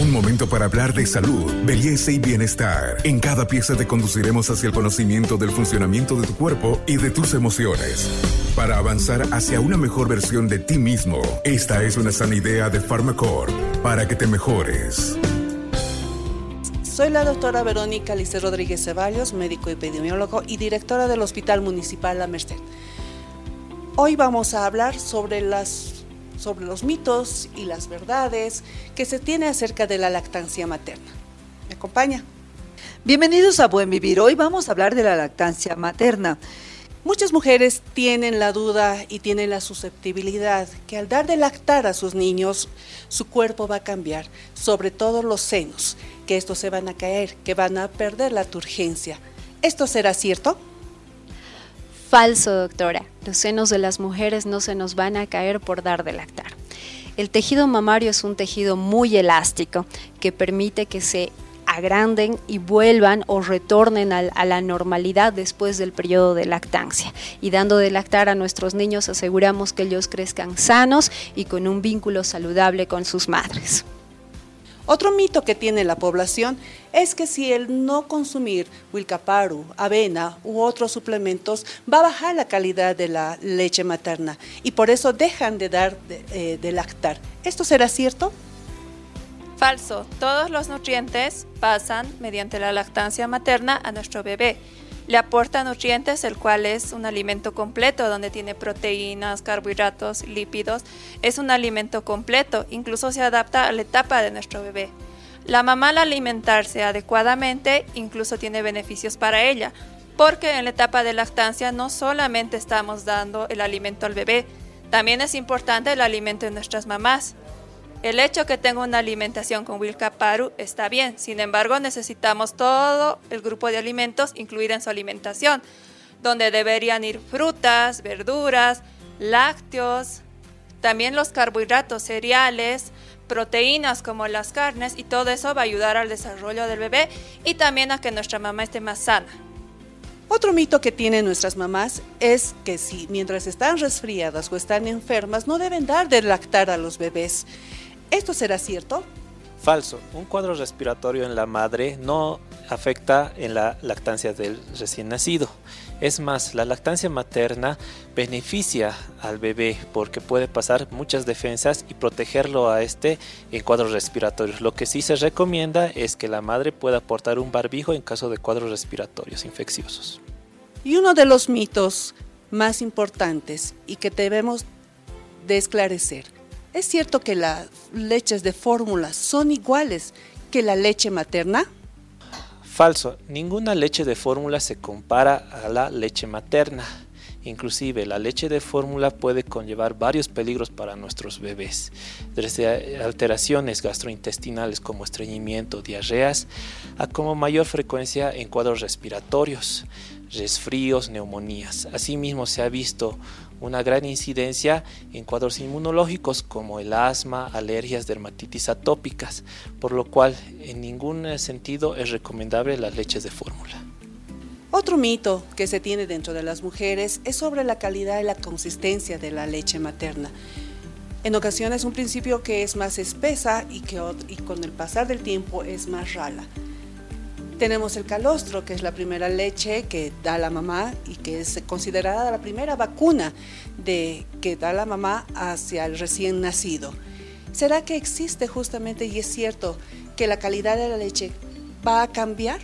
Un momento para hablar de salud, belleza y bienestar. En cada pieza te conduciremos hacia el conocimiento del funcionamiento de tu cuerpo y de tus emociones. Para avanzar hacia una mejor versión de ti mismo, esta es una sana idea de Pharmacore para que te mejores. Soy la doctora Verónica Lice Rodríguez Ceballos, médico epidemiólogo y directora del Hospital Municipal La Merced. Hoy vamos a hablar sobre, las, sobre los mitos y las verdades que se tiene acerca de la lactancia materna. ¿Me acompaña? Bienvenidos a Buen Vivir. Hoy vamos a hablar de la lactancia materna. Muchas mujeres tienen la duda y tienen la susceptibilidad que al dar de lactar a sus niños, su cuerpo va a cambiar, sobre todo los senos, que estos se van a caer, que van a perder la turgencia. ¿Esto será cierto? Falso, doctora. Los senos de las mujeres no se nos van a caer por dar de lactar. El tejido mamario es un tejido muy elástico que permite que se agranden y vuelvan o retornen a, la normalidad después del periodo de lactancia. Y dando de lactar a nuestros niños aseguramos que ellos crezcan sanos y con un vínculo saludable con sus madres. Otro mito que tiene la población es que si el no consumir wilcaparu, avena u otros suplementos va a bajar la calidad de la leche materna y por eso dejan de dar de eh, lactar. ¿Esto será cierto? Falso. Todos los nutrientes pasan mediante la lactancia materna a nuestro bebé. Le aporta nutrientes, el cual es un alimento completo, donde tiene proteínas, carbohidratos, lípidos. Es un alimento completo, incluso se adapta a la etapa de nuestro bebé. La mamá al alimentarse adecuadamente incluso tiene beneficios para ella, porque en la etapa de lactancia no solamente estamos dando el alimento al bebé, también es importante el alimento de nuestras mamás. El hecho que tenga una alimentación con Wilcaparu está bien, sin embargo necesitamos todo el grupo de alimentos incluir en su alimentación, donde deberían ir frutas, verduras, lácteos, también los carbohidratos, cereales, proteínas como las carnes y todo eso va a ayudar al desarrollo del bebé y también a que nuestra mamá esté más sana. Otro mito que tienen nuestras mamás es que si mientras están resfriadas o están enfermas no deben dar de lactar a los bebés. ¿Esto será cierto? Falso. Un cuadro respiratorio en la madre no afecta en la lactancia del recién nacido. Es más, la lactancia materna beneficia al bebé porque puede pasar muchas defensas y protegerlo a este en cuadros respiratorios. Lo que sí se recomienda es que la madre pueda portar un barbijo en caso de cuadros respiratorios infecciosos. Y uno de los mitos más importantes y que debemos de esclarecer ¿Es cierto que las leches de fórmula son iguales que la leche materna? Falso, ninguna leche de fórmula se compara a la leche materna. Inclusive la leche de fórmula puede conllevar varios peligros para nuestros bebés, desde alteraciones gastrointestinales como estreñimiento, diarreas, a como mayor frecuencia en cuadros respiratorios, resfríos, neumonías. Asimismo se ha visto una gran incidencia en cuadros inmunológicos como el asma, alergias, dermatitis atópicas, por lo cual en ningún sentido es recomendable las leches de fórmula. Otro mito que se tiene dentro de las mujeres es sobre la calidad y la consistencia de la leche materna. En ocasiones un principio que es más espesa y que y con el pasar del tiempo es más rala. Tenemos el calostro, que es la primera leche que da la mamá y que es considerada la primera vacuna de, que da la mamá hacia el recién nacido. ¿Será que existe justamente y es cierto que la calidad de la leche va a cambiar?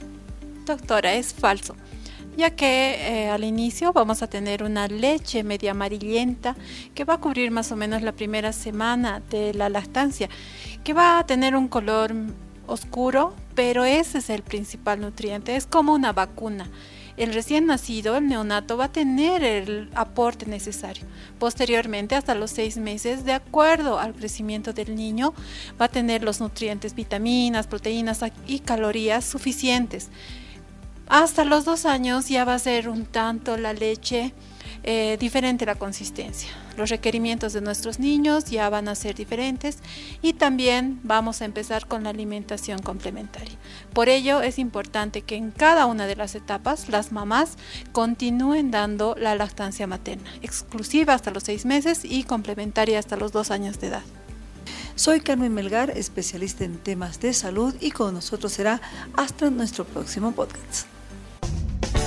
Doctora, es falso ya que eh, al inicio vamos a tener una leche media amarillenta que va a cubrir más o menos la primera semana de la lactancia, que va a tener un color oscuro, pero ese es el principal nutriente, es como una vacuna. El recién nacido, el neonato, va a tener el aporte necesario. Posteriormente, hasta los seis meses, de acuerdo al crecimiento del niño, va a tener los nutrientes, vitaminas, proteínas y calorías suficientes. Hasta los dos años ya va a ser un tanto la leche eh, diferente la consistencia. Los requerimientos de nuestros niños ya van a ser diferentes y también vamos a empezar con la alimentación complementaria. Por ello es importante que en cada una de las etapas las mamás continúen dando la lactancia materna, exclusiva hasta los seis meses y complementaria hasta los dos años de edad. Soy Carmen Melgar, especialista en temas de salud y con nosotros será hasta nuestro próximo podcast.